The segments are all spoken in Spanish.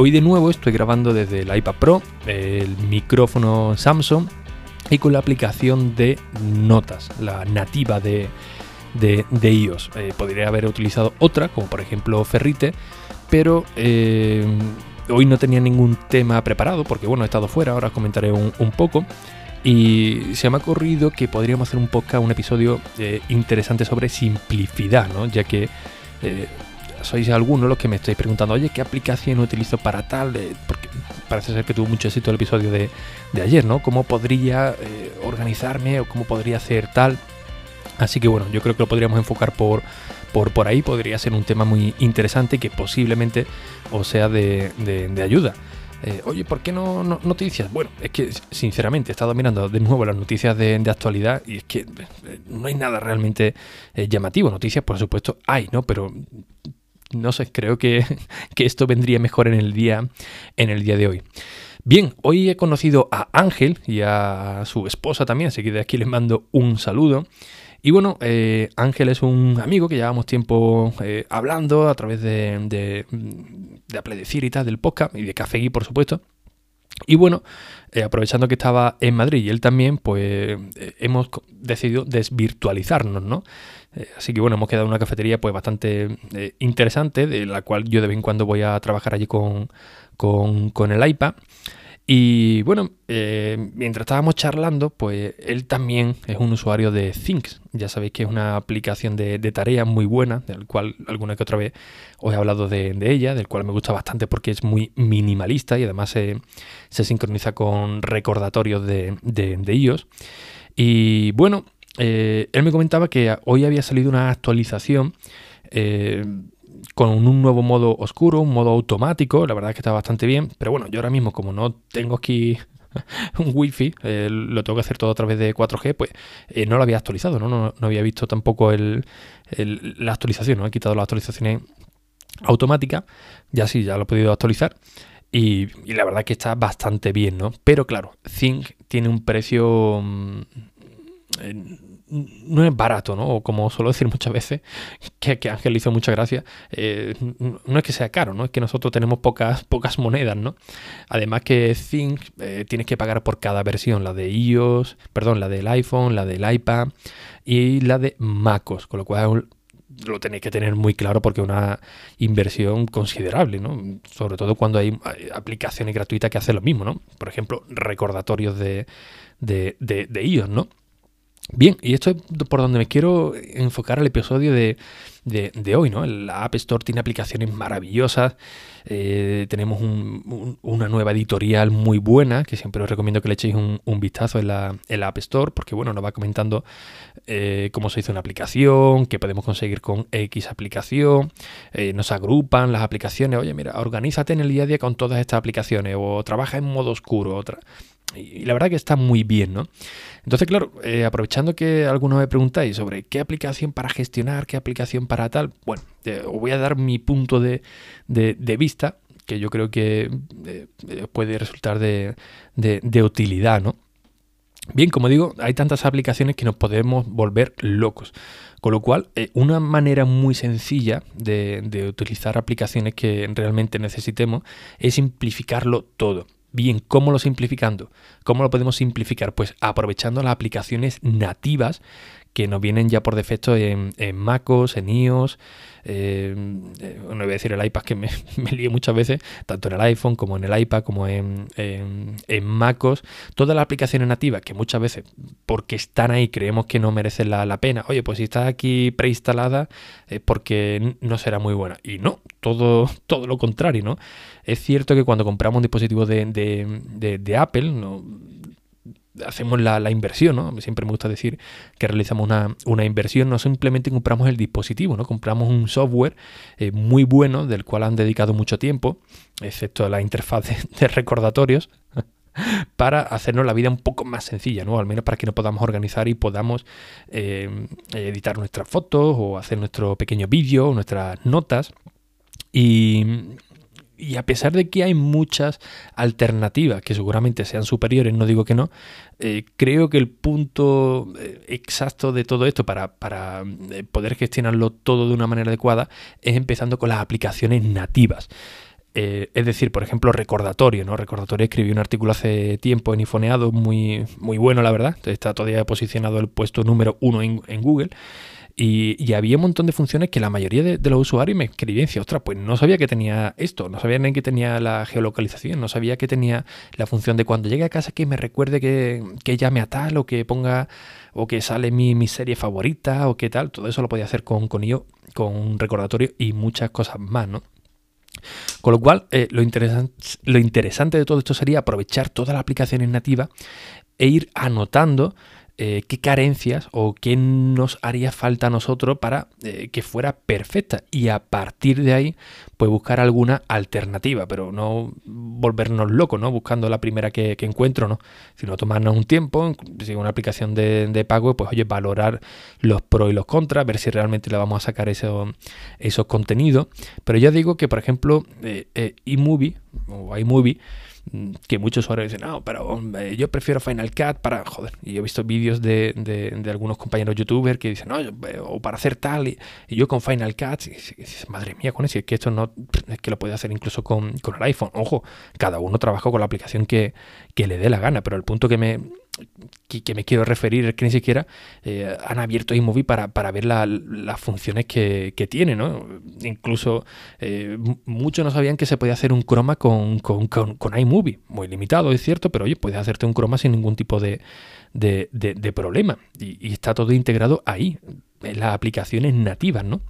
Hoy de nuevo estoy grabando desde el iPad Pro, el micrófono Samsung y con la aplicación de notas, la nativa de, de, iOS. Eh, podría haber utilizado otra, como por ejemplo Ferrite, pero eh, hoy no tenía ningún tema preparado porque bueno, he estado fuera, ahora os comentaré un, poco. Y se me ha ocurrido que podríamos hacer un podcast, un episodio eh, interesante sobre simplicidad, ¿no? Ya que sois algunos los que me estáis preguntando, oye, ¿qué aplicación utilizo para tal? porque parece ser que tuvo mucho éxito el episodio de, ayer, ¿no? ¿Cómo podría eh, organizarme o cómo podría hacer tal? Así que bueno, yo creo que lo podríamos enfocar por, por, por ahí, podría ser un tema muy interesante que posiblemente os sea de, ayuda. Eh, oye, ¿por qué no, noticias? Bueno, es que sinceramente he estado mirando de nuevo las noticias de, actualidad y es que eh, no hay nada realmente llamativo. Noticias, por supuesto, hay, ¿no? Pero no sé, creo que, esto vendría mejor en el día, en el día de hoy. Bien, hoy he conocido a Ángel y a su esposa también, así que de aquí les mando un saludo. Y bueno, eh, Ángel es un amigo que llevamos tiempo eh, hablando a través de, de, de Apple y tal, del podcast y de Café por supuesto. Y bueno, eh, aprovechando que estaba en Madrid y él también, pues hemos decidido desvirtualizarnos, ¿no? Eh, así que bueno, hemos quedado en una cafetería pues bastante eh, interesante, de la cual yo de vez en cuando voy a trabajar allí con, con, el iPad. Y bueno, eh, mientras estábamos charlando, pues él también es un usuario de Things. Ya sabéis que es una aplicación de, tareas muy buena, del cual alguna que otra vez os he hablado de, ella, del cual me gusta bastante porque es muy minimalista y además se, sincroniza con recordatorios de, de iOS. Y bueno, eh, él me comentaba que hoy había salido una actualización eh, con un nuevo modo oscuro, un modo automático, la verdad es que está bastante bien, pero bueno, yo ahora mismo como no tengo aquí un wifi, eh, lo tengo que hacer todo a través de 4G, pues no lo había actualizado, ¿no? No, había visto tampoco la actualización, ¿no? He quitado las actualizaciones automáticas, ya sí, ya lo he podido actualizar. Y, la verdad que está bastante bien, ¿no? Pero claro, Think tiene un precio mm, no es barato, ¿no? O como suelo decir muchas veces, que, que Ángel hizo mucha gracia, eh, no es que sea caro, ¿no? Es que nosotros tenemos pocas, pocas monedas, ¿no? Además que Think eh, tienes que pagar por cada versión, la de iOS, perdón, la del iPhone, la del iPad y la de MacOS, con lo cual lo tenéis que tener muy claro porque es una inversión considerable, ¿no? Sobre todo cuando hay aplicaciones gratuitas que hacen lo mismo, ¿no? Por ejemplo, recordatorios de, de, de iOS, ¿no? Bien, y esto es por donde me quiero enfocar el episodio de, hoy, ¿no? La App Store tiene aplicaciones maravillosas, eh, tenemos una nueva editorial muy buena, que siempre os recomiendo que le echéis un, vistazo en la, App Store, porque bueno, nos va comentando eh, cómo se hizo una aplicación, qué podemos conseguir con X aplicación, eh, nos agrupan las aplicaciones, oye, mira, organízate en el día a día con todas estas aplicaciones, o trabaja en modo oscuro, otra. Y, la verdad que está muy bien, ¿no? Entonces, claro, eh, aprovechando que algunos me preguntáis sobre qué aplicación para gestionar, qué aplicación para tal, bueno, os voy a dar mi punto de, vista, que yo creo que eh, puede resultar de, utilidad, ¿no? Bien, como digo, hay tantas aplicaciones que nos podemos volver locos. Con lo cual, eh, una manera muy sencilla de utilizar aplicaciones que realmente necesitemos es simplificarlo todo. Bien, ¿cómo lo simplificando? ¿Cómo lo podemos simplificar? Pues aprovechando las aplicaciones nativas que nos vienen ya por defecto en, MacOS, en iOS, eh, no voy a decir el iPad que me, me lío muchas veces, tanto en el iPhone como en el iPad, como en, en, MacOS, todas las aplicaciones nativas que muchas veces, porque están ahí, creemos que no merecen la, pena. Oye, pues si está aquí preinstalada es porque no será muy buena. Y no, todo, todo lo contrario, ¿no? Es cierto que cuando compramos un dispositivo de, de, de Apple, no hacemos la, inversión, ¿no? Siempre me gusta decir que realizamos una, inversión, no simplemente compramos el dispositivo, ¿no? Compramos un software eh, muy bueno del cual han dedicado mucho tiempo, excepto la interfaz de, recordatorios. para hacernos la vida un poco más sencilla, ¿no? Al menos para que nos podamos organizar y podamos eh, editar nuestras fotos o hacer nuestro pequeño vídeo, nuestras notas. Y, y a pesar de que hay muchas alternativas que seguramente sean superiores, no digo que no, eh, creo que el punto eh, exacto de todo esto para, para, poder gestionarlo todo de una manera adecuada es empezando con las aplicaciones nativas. Eh, es decir, por ejemplo, recordatorio, ¿no? Recordatorio escribí un artículo hace tiempo en Ifoneado, muy, muy bueno, la verdad. Está todavía posicionado el puesto número uno en, Google. Y, había un montón de funciones que la mayoría de, los usuarios me escribían y ostras, pues no sabía que tenía esto, no sabía ni que tenía la geolocalización, no sabía que tenía la función de cuando llegue a casa que me recuerde que, que llame a tal o que ponga o que sale mi, mi serie favorita o qué tal. Todo eso lo podía hacer con, con IO, con un recordatorio y muchas cosas más, ¿no? Con lo cual, eh, lo, lo interesante de todo esto sería aprovechar todas las aplicaciones nativas e ir anotando eh, qué carencias o qué nos haría falta a nosotros para eh, que fuera perfecta y a partir de ahí pues buscar alguna alternativa, pero no volvernos locos, ¿no? Buscando la primera que, encuentro, ¿no? Sino tomarnos un tiempo, si una aplicación de, pago, pues oye, valorar los pros y los contras, ver si realmente le vamos a sacar eso, esos contenidos. Pero ya digo que, por ejemplo, eh, eMovie o iMovie que muchos usuarios dicen, no, pero yo prefiero Final Cut para, joder, y he visto vídeos de, de, algunos compañeros youtubers que dicen, no, o para hacer tal, y, yo con Final Cut, y, dices, madre mía, con eso, es que esto no, es que lo puede hacer incluso con, con el iPhone, ojo, cada uno trabaja con la aplicación que, que le dé la gana, pero el punto que me, que, me quiero referir es que ni siquiera eh, han abierto iMovie para, para ver las funciones que, tiene, ¿no? Incluso eh, muchos no sabían que se podía hacer un croma con, con, con, iMovie. Muy limitado, es cierto, pero oye, puedes hacerte un croma sin ningún tipo de, problema. Y, está todo integrado ahí, en las aplicaciones nativas, ¿no?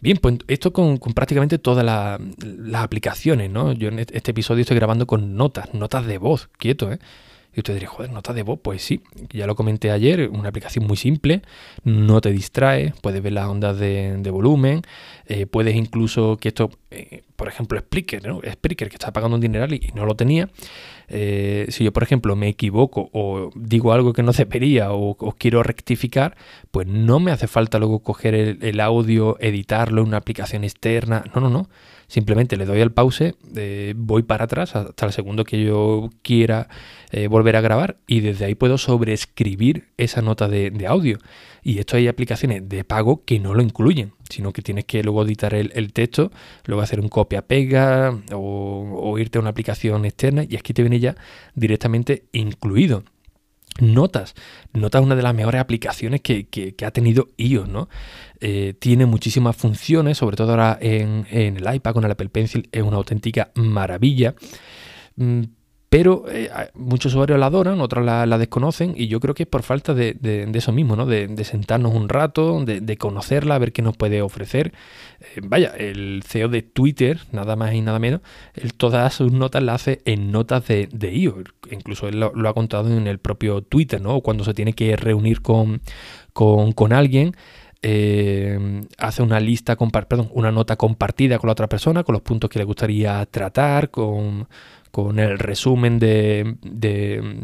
Bien, pues esto con, prácticamente todas las aplicaciones, ¿no? Yo en este episodio estoy grabando con notas, notas de voz, quieto, ¿eh? Y usted diría, joder, nota de voz, pues sí, ya lo comenté ayer, una aplicación muy simple, no te distrae, puedes ver las ondas de, volumen, eh, puedes incluso que esto, eh, por ejemplo, Spreaker, ¿no? Spreaker que está pagando un dineral y, no lo tenía. Eh, si yo, por ejemplo, me equivoco o digo algo que no debería o, o quiero rectificar, pues no me hace falta luego coger el audio, editarlo en una aplicación externa. No, no, no Simplemente le doy al pause, eh, voy para atrás hasta el segundo que yo quiera eh, volver a grabar y desde ahí puedo sobreescribir esa nota de, audio. Y esto hay aplicaciones de pago que no lo incluyen, sino que tienes que luego editar el, texto, luego hacer un copia-pega o, o irte a una aplicación externa y aquí te viene ya directamente incluido. Notas. Notas es una de las mejores aplicaciones que, ha tenido iOS, ¿no? Eh, tiene muchísimas funciones, sobre todo ahora en, en, el iPad con el Apple Pencil, es una auténtica maravilla. Pero eh, muchos usuarios la adoran, otros la, desconocen y yo creo que es por falta de, eso mismo, ¿no? De, sentarnos un rato, de, conocerla, ver qué nos puede ofrecer. Eh, vaya, el CEO de Twitter, nada más y nada menos, él todas sus notas las hace en notas de, de IO. Incluso él lo, ha contado en el propio Twitter, ¿no? Cuando se tiene que reunir con, con, alguien. Eh, hace una lista, perdón, una nota compartida con la otra persona, con los puntos que le gustaría tratar, con, con el resumen de, de,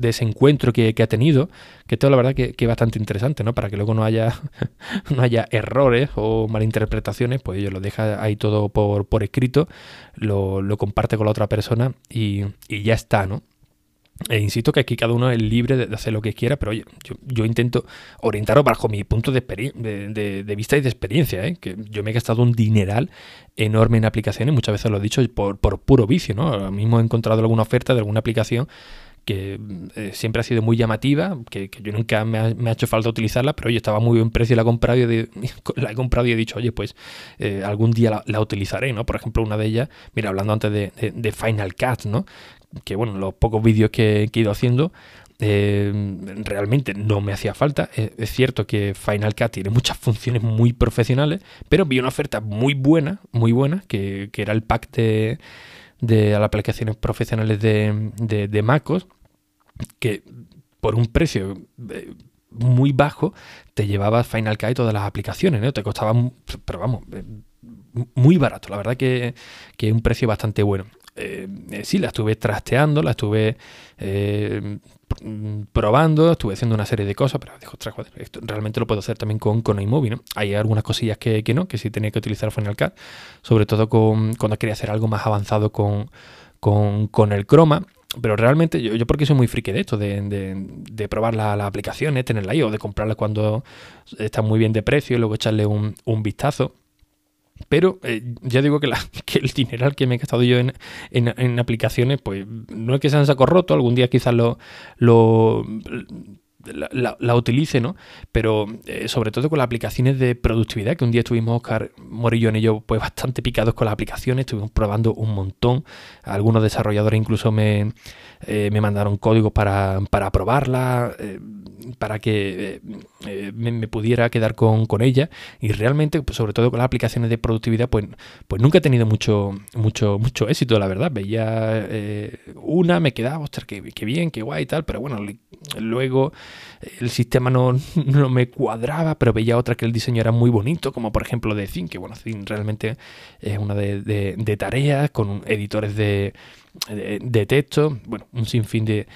ese encuentro que, ha tenido, que todo la verdad que, es bastante interesante, ¿no? Para que luego no haya, no haya errores o malinterpretaciones, pues ellos lo deja ahí todo por, por escrito, lo, lo, comparte con la otra persona y, y ya está, ¿no? E insisto que aquí cada uno es libre de, hacer lo que quiera, pero oye, yo, intento orientarlo bajo mi punto de, de, vista y de experiencia, ¿eh? que yo me he gastado un dineral enorme en aplicaciones, muchas veces lo he dicho por, puro vicio, ¿no? Ahora mismo he encontrado alguna oferta de alguna aplicación que eh, siempre ha sido muy llamativa, que, yo nunca me ha, hecho falta utilizarla, pero oye, estaba muy buen precio y la he comprado y, la he, comprado y he dicho, oye, pues eh, algún día la, utilizaré, ¿no? Por ejemplo, una de ellas, mira, hablando antes de, de Final Cut, ¿no? Que bueno, los pocos vídeos que, he ido haciendo, eh, realmente no me hacía falta. Es, cierto que Final Cut tiene muchas funciones muy profesionales, pero vi una oferta muy buena, muy buena, que, era el pack de, de las aplicaciones profesionales de, de, MacOS, que por un precio eh, muy bajo te llevaba Final Cut y todas las aplicaciones, ¿no? Te costaba, pero vamos, eh, muy barato, la verdad que, que un precio bastante bueno. Eh, sí, la estuve trasteando, la estuve probando, estuve haciendo una serie de cosas, pero dijo, ostras, joder, esto realmente lo puedo hacer también con, con iMovie, ¿no? Hay algunas cosillas que, no, que sí tenía que utilizar Final Cut, sobre todo con, cuando quería hacer algo más avanzado con, con, el Chroma. Pero realmente yo, yo, porque soy muy friki de esto, de, probar las la aplicaciones, tenerla ahí o de comprarla cuando está muy bien de precio y luego echarle un, vistazo. Pero eh, ya digo que, la, que, el dineral que me he gastado yo en, en, aplicaciones, pues no es que sean saco roto, algún día quizás lo, lo la, utilice, ¿no? Pero eh, sobre todo con las aplicaciones de productividad, que un día estuvimos, Oscar Morillón y yo, pues bastante picados con las aplicaciones, estuvimos probando un montón. Algunos desarrolladores incluso me, eh, me mandaron códigos para, para probarla, eh, para que me, pudiera quedar con, con, ella. Y realmente, pues, sobre todo con las aplicaciones de productividad, pues, pues nunca he tenido mucho, mucho, mucho éxito, la verdad. Veía una, me quedaba, ostras, qué, qué bien, qué guay y tal, pero bueno, luego el sistema no, me cuadraba, pero veía otra que el diseño era muy bonito, como por ejemplo de Zin, que bueno, Zin realmente es una de, tareas con editores de, texto, bueno, un sinfín de,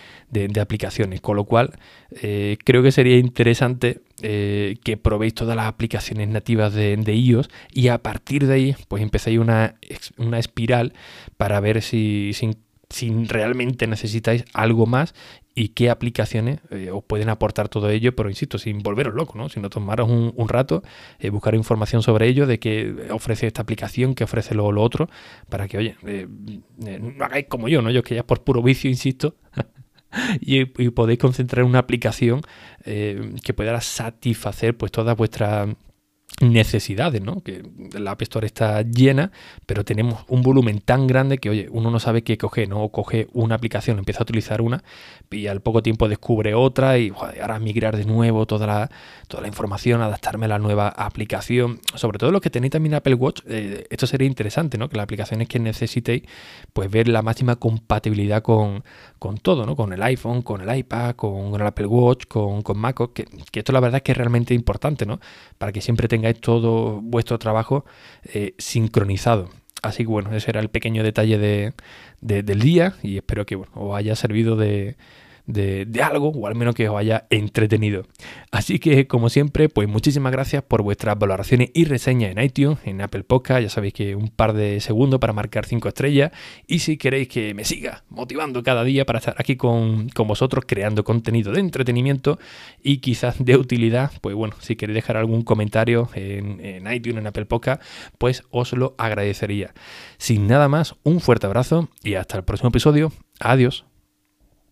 aplicaciones, con lo cual eh, creo que sería interesante eh, que probéis todas las aplicaciones nativas de, iOS y a partir de ahí pues empecéis una, una espiral para ver si, si si realmente necesitáis algo más y qué aplicaciones eh, os pueden aportar todo ello, pero insisto, sin volveros locos, ¿no? sino tomaros un, rato, eh, buscar información sobre ello, de qué ofrece esta aplicación, qué ofrece lo, otro, para que, oye, eh, no hagáis como yo, ¿no? Yo que ya por puro vicio, insisto, y, podéis concentrar en una aplicación que pueda satisfacer pues todas vuestras necesidades, ¿no? Que la App Store está llena, pero tenemos un volumen tan grande que, oye, uno no sabe qué coger, ¿no? coge una aplicación, empieza a utilizar una y al poco tiempo descubre otra y ahora migrar de nuevo toda la, toda la información, adaptarme a la nueva aplicación. Sobre todo los que tenéis también Apple Watch, eh, esto sería interesante, ¿no? Que las aplicaciones que necesitéis, pues ver la máxima compatibilidad con, con todo, ¿no? Con el iPhone, con el iPad, con, el Apple Watch, con, con MacOS, que, que esto la verdad es que es realmente importante, ¿no? Para que siempre tengáis todo vuestro trabajo eh, sincronizado. Así que bueno, ese era el pequeño detalle de, del día y espero que os haya servido de, de, algo o al menos que os haya entretenido. Así que como siempre, pues muchísimas gracias por vuestras valoraciones y reseñas en iTunes, en Apple Podcast, ya sabéis que un par de segundos para marcar 5 estrellas y si queréis que me siga motivando cada día para estar aquí con, vosotros creando contenido de entretenimiento y quizás de utilidad, pues bueno, si queréis dejar algún comentario en, en iTunes, en Apple Podcast, pues os lo agradecería. Sin nada más, un fuerte abrazo y hasta el próximo episodio. Adiós.